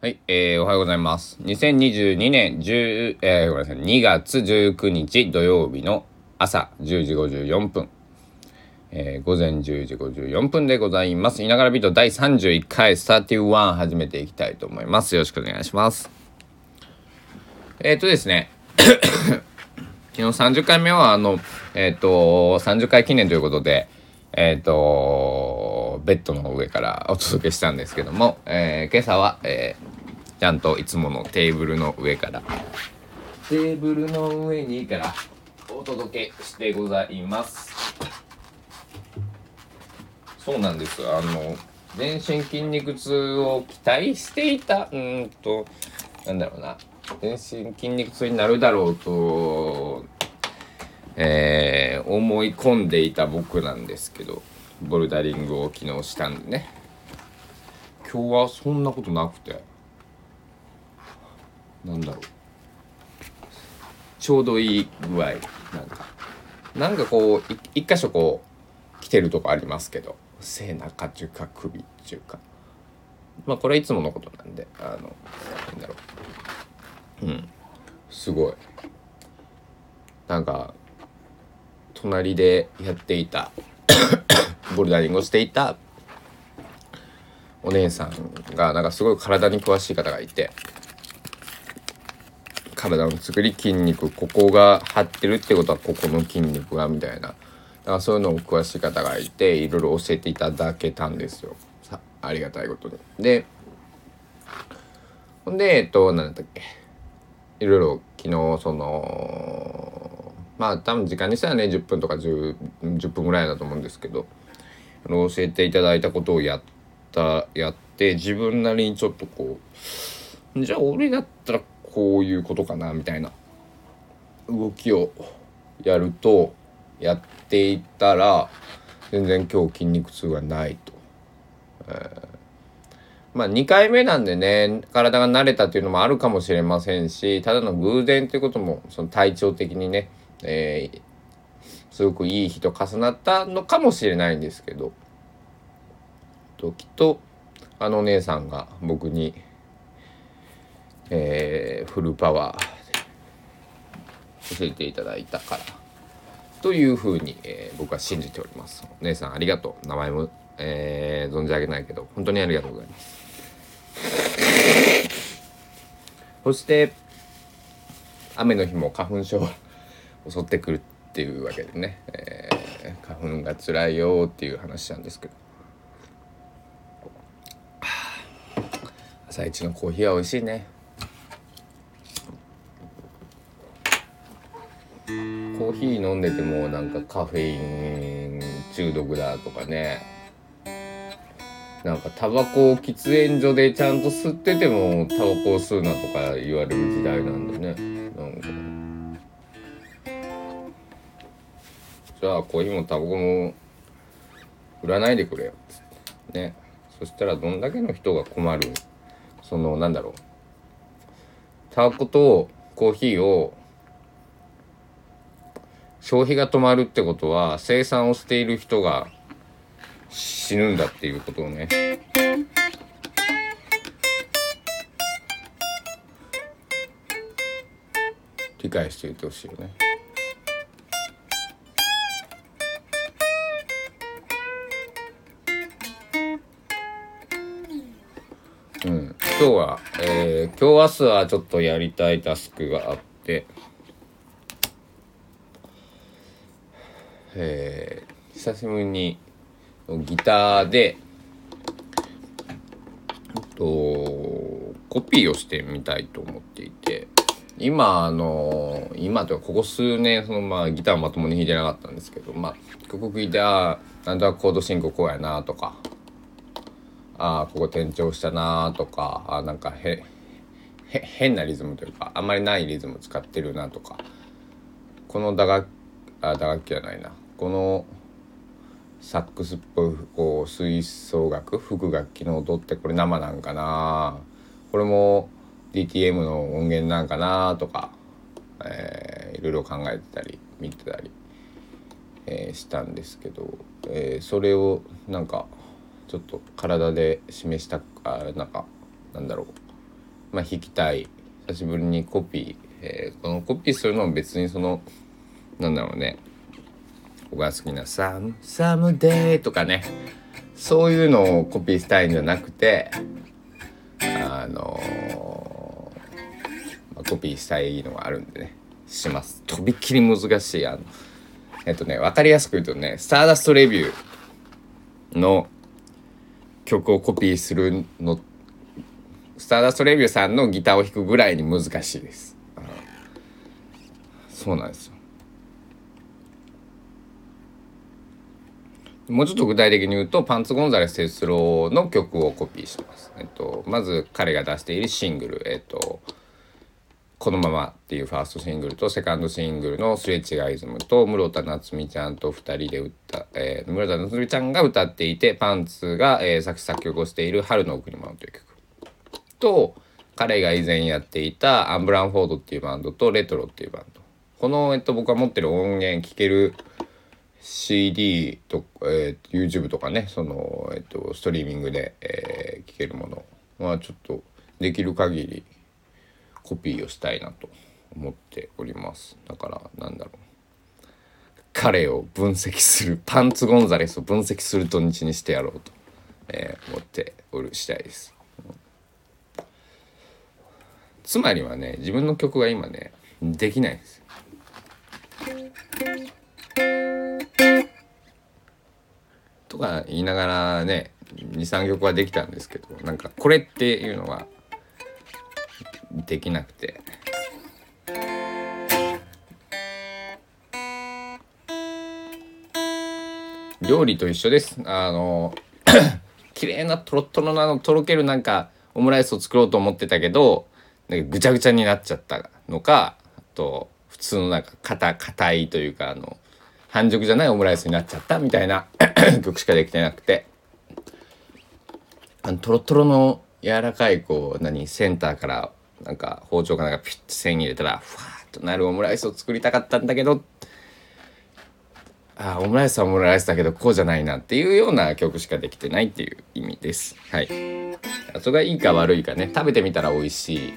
はい、えー、おはようございます。2022年10、えー、ごめんなさい、2月19日土曜日の朝10時54分、えー、午前10時54分でございます。いながらビート第31回スターティワン始めていきたいと思います。よろしくお願いします。えっ、ー、とですね、昨日30回目はあの、えっ、ー、と、30回記念ということで、えっ、ー、と、ベッドの上からお届けしたんですけども、えー、今朝は、えー、ちゃんといつものテーブルの上から、テーブルの上にからお届けしてございます。そうなんです。あの、全身筋肉痛を期待していた、うんと、なんだろうな、全身筋肉痛になるだろうと、えー、思い込んでいた僕なんですけどボルダリングを昨日したんでね。今日はそんなことなくて。なんだろう。ちょうどいい具合。なんか。なんかこう一箇所こう来てるとこありますけど。背中っていうか首っていうか。まあこれはいつものことなんで。あのなんだろう。うん。すごい。なんか隣でやっていた。ボルダリングをしていたお姉さんがなんかすごい体に詳しい方がいて体の作り筋肉ここが張ってるってことはここの筋肉がみたいなだからそういうのを詳しい方がいていろいろ教えていただけたんですよありがたいことに。でほんでえっと何だったっけいろいろ昨日そのまあ多分時間にしたらね10分とか 10, 10分ぐらいだと思うんですけど教えていただいたことをやったやって自分なりにちょっとこうじゃあ俺だったらこういうことかなみたいな動きをやるとやっていったら全然今日筋肉痛がないと。えまあ2回目なんでね体が慣れたっていうのもあるかもしれませんしただの偶然っていうこともその体調的にねえー、すごくいい日と重なったのかもしれないんですけど。ときっとあのお姉さんが僕に、えー、フルパワーで教えていただいたからというふうに、えー、僕は信じております。お姉さんありがとう。名前も、えー、存じ上げないけど本当にありがとうございます。そして雨の日も花粉症襲ってくるっていうわけでね、えー、花粉が辛いよっていう話なんですけど。朝一のコーヒーは美味しいね。コーヒー飲んでてもなんかカフェイン中毒だとかね。なんかタバコを喫煙所でちゃんと吸っててもタバコを吸うなとか言われる時代なんでね。じゃあコーヒーもタバコも売らないでくれよ。つってね。そしたらどんだけの人が困る。そのなんだろう。タバコとコーヒーを消費が止まるってことは生産をしている人が死ぬんだっていうことをね。理解しておいてほしいよね。今日明日はちょっとやりたいタスクがあって、えー、久しぶりにギターで、とコピーをしてみたいと思っていて。今あの今というかここ数年そのまあギターまともに弾いてなかったんですけどまあ曲聴いてあなんとなくコード進行こうやなとかああここ転調したなとかああなんかへへ変なリズムというかあんまりないリズム使ってるなとか。この打楽あ打楽器じゃないな。このサックスっぽいこう吹奏楽副楽器の音ってこれ生なんかな。これも DTM の音源なんかなとか、えー、いろいろ考えてたり見てたり、えー、したんですけど、えー、それをなんかちょっと体で示したあなんかなんだろう。まあ、弾きたい。久しぶりにコピー、えー、このコピーするのも別にそのなんだろうね。僕が好きな「サムサムデー」とかね。そういうのをコピーしたいんじゃなくてあのー、まあ、コピーしたいのがあるんでね。します。とびっきり難しい。あのえっとね分かりやすく言うとね「スターダストレビュー」の曲をコピーするのってスターダストレビューさんのギターを弾くぐらいに難しいです。そうなんですよ。もうちょっと具体的に言うとパンツ・ゴンザレス・テスローの曲をコピーしてます。えっと、まず彼が出しているシングル、えっと、このままっていうファーストシングルとセカンドシングルのすれ違いズムと室田夏美ちゃんと2人で歌った、えー、室田夏美ちゃんが歌っていてパンツが、えー、作詞作曲をしている「春の贈り物」という曲と彼が以前やっていたアンブランフォードっていうバンドとレトロっていうバンド。この、えっと、僕が持ってる音源聴ける CD と、えー、YouTube とかねその、えっと、ストリーミングで、えー、聴けるもの。はちょっとできる限りコピーをしたいなと思っております。だからなんだろう。彼を分析する。パンツ・ゴンザレスを分析する土日にしてやろうと、えー、思っておる次第です、つまりはね自分の曲が今ねできないんですとか言いながらね23曲はできたんですけどなんかこれっていうのはできなくて。料理と一緒です。あの 綺麗なトロトロなのとろけるなんかオムライスを作ろうと思ってたけどぐちゃぐちゃになっちゃったのかあと普通のなんか硬硬いというかあの半熟じゃないオムライスになっちゃったみたいな 曲しかできてなくてあのトロトロの柔らかいこう何センターからなんか包丁かなんかピッて線入れたらふわっとなるオムライスを作りたかったんだけどあオムライスはオムライスだけどこうじゃないなっていうような曲しかできてないっていう意味です。はい。それがいいか悪いかね食べてみたら美味しい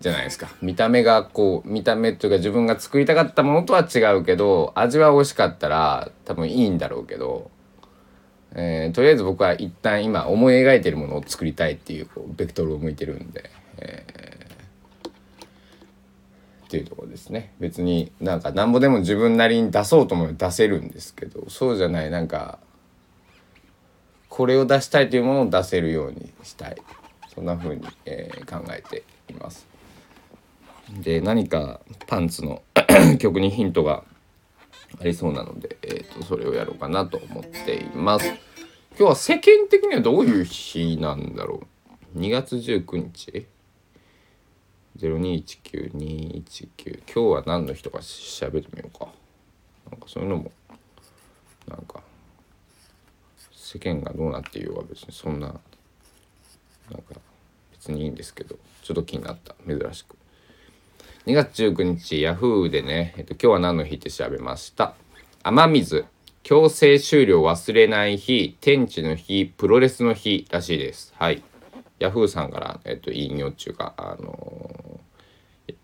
じゃないですか。見た目がこう見た目というか自分が作りたかったものとは違うけど味は美味しかったら多分いいんだろうけど、えー、とりあえず僕は一旦今思い描いてるものを作りたいっていうこうベクトルを向いてるんで、えー、っていうところですね。別になんかなんぼでも自分なりに出そうと思えば出せるんですけどそうじゃないなんかこれを出したいというものを出せるようにしたい。そんな風に、えー、考えています。で何かパンツの 曲にヒントがありそうなので、えーと、それをやろうかなと思っています。今日は世間的にはどういう日なんだろう ?2 月19日 ?0219219 今日は何の日とか調べてみようか。なんかそういうのもなんか世間がどうなっていようが別にそんななんか別にいいんですけどちょっと気になった珍しく。2月19日、ヤフーでね、えっと、今日は何の日って調べました。雨水、強制終了忘れない日、天地の日、プロレスの日らしいです。はい。ヤフーさんから、えっと、引用中か、あのー、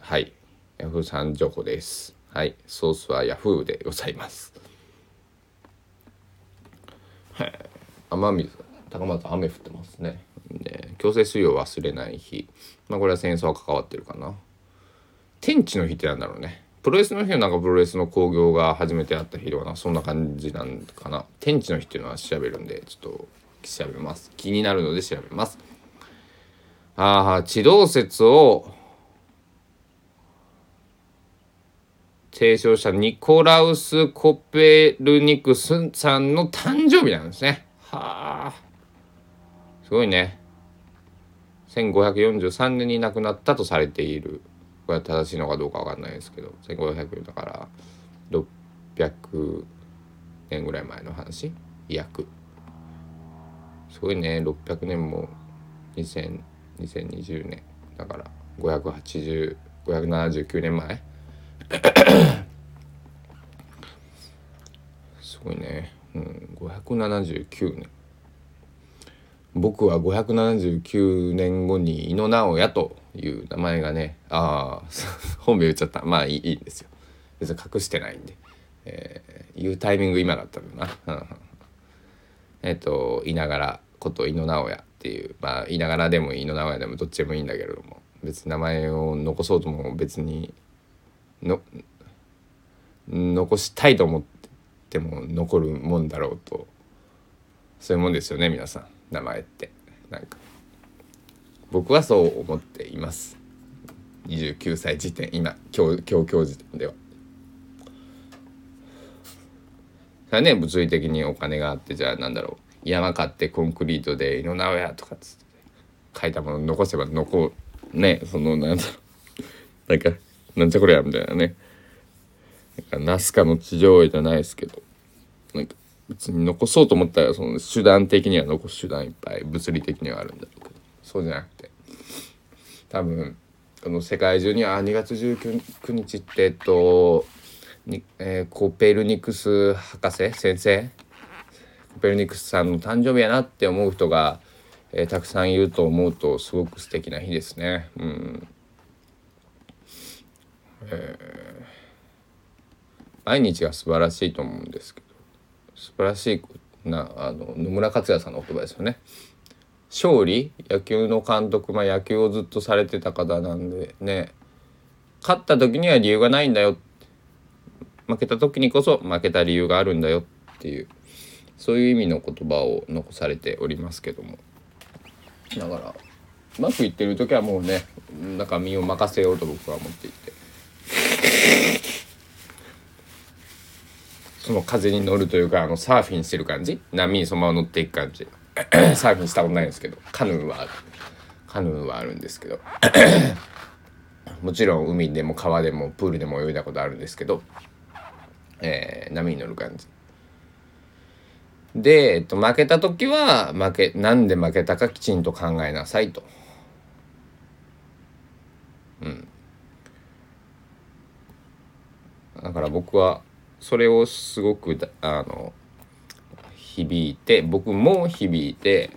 はい。ヤフーさん情報です。はい。ソースはヤフーでございます。はい。雨水、高松雨降ってますね。で強制終了忘れない日。まあこれは戦争は関わってるかな。天地の日ってなんだろうね。プロレスの日はなんかプロレスの興行が初めてあった日とかな。そんな感じなんかな。天地の日っていうのは調べるんでちょっと調べます。気になるので調べます。ああ地動説を提唱したニコラウス・コペルニクスさんの誕生日なんですね。はあすごいね。1543年に亡くなったとされている。は正しいのかどうかわかんないですけど1500だから600年ぐらい前の話？約。すごいね。600年も2000 2020年だから580579年前？すごいね、うん、579年。僕は579年後に井野直哉という名前がねああ 本名言っちゃった。まあいいいいんですよ。別に隠してないんで、えー、言うタイミング今だったんだな。えっといながらこと井野直哉っていう。まあいながらでも井野直哉でもどっちでもいいんだけれども。別に名前を残そうとも別にの残したいと思っても残るもんだろうと。そういうもんですよね皆さん。名前って。なんか。僕はそう思っています。29歳時点今今日今日今日時点では。それはね物理的にお金があってじゃあなんだろう。山買ってコンクリートで「井の直哉」とかっつって書いたもの残せば残ね。そのなんだろう。なんかなんじゃこりゃみたいなね。なんかナスカの地上絵じゃないですけど。なんか別に残そうと思ったらその手段的には残す手段いっぱい物理的にはあるんだろうけど。そうじゃなくて多分この世界中には2月19日ってえっとに、えー、コペルニクス博士先生？コペルニクスさんの誕生日やなって思う人が、えー、たくさんいると思うとすごく素敵な日ですね。うんえー、毎日が素晴らしいと思うんですけど素晴らしいなあの野村克也さんの言葉ですよね。勝利？野球の監督、まあ、野球をずっとされてた方なんでね。勝った時には理由がないんだよ。負けた時にこそ負けた理由があるんだよっていう。そういう意味の言葉を残されておりますけども。だからうまくいってる時はもうねなんか身を任せようと僕は思っていて。その風に乗るというかあのサーフィンしてる感じ？波にそのまま乗っていく感じ。サーフィンしたことないんですけどカヌーはあるカヌーはあるんですけど もちろん海でも川でもプールでも泳いだことあるんですけどえー、波に乗る感じ。で、えっと、負けた時は負けなんで負けたかきちんと考えなさいと。うん。だから僕はそれをすごくあの響いて僕も響いて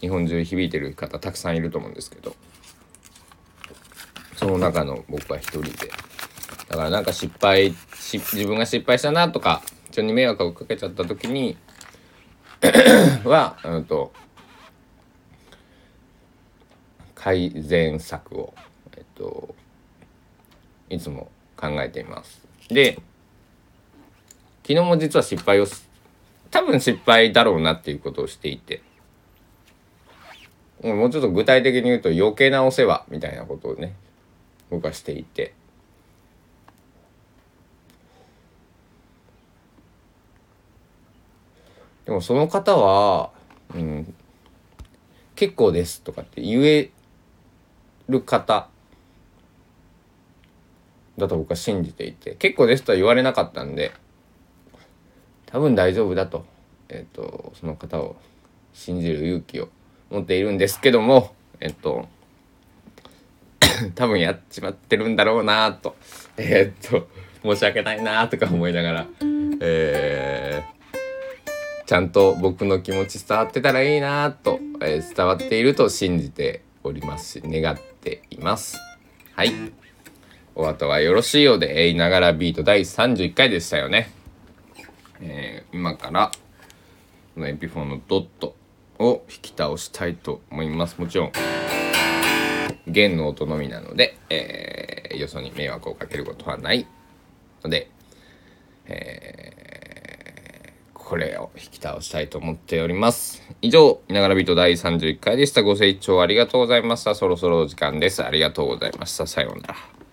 日本中響いてる方たくさんいると思うんですけどその中の僕は一人で。だからなんか失敗自分が失敗したなとか人に迷惑をかけちゃった時に は、うんと、改善策を、えっと、いつも考えています。で昨日も実は失敗を多分失敗だろうなっていうことをしていて。もうちょっと具体的に言うと余計なお世話みたいなことをね僕はしていて。でもその方は、うん、結構ですとかって言える方だと僕は信じていて結構ですとは言われなかったんで多分大丈夫だと,、えーと、その方を信じる勇気を持っているんですけどもえっ、ー、と多分やっちまってるんだろうなと。えっ、と申し訳ないなとか思いながらえーちゃんと僕の気持ち伝わってたらいいなと、えー、伝わっていると信じておりますし願っています。はい。お後がよろしいようで、えいながらビート第31回でしたよね。えー、今からこのエピフォのドットを引き倒したいと思いますもちろん弦の音のみなので、えー、よそに迷惑をかけることはないので、えーこれを引き倒したいと思っております。以上、いながらビート第31回でした。ご清聴ありがとうございました。そろそろお時間です。ありがとうございました。さようなら。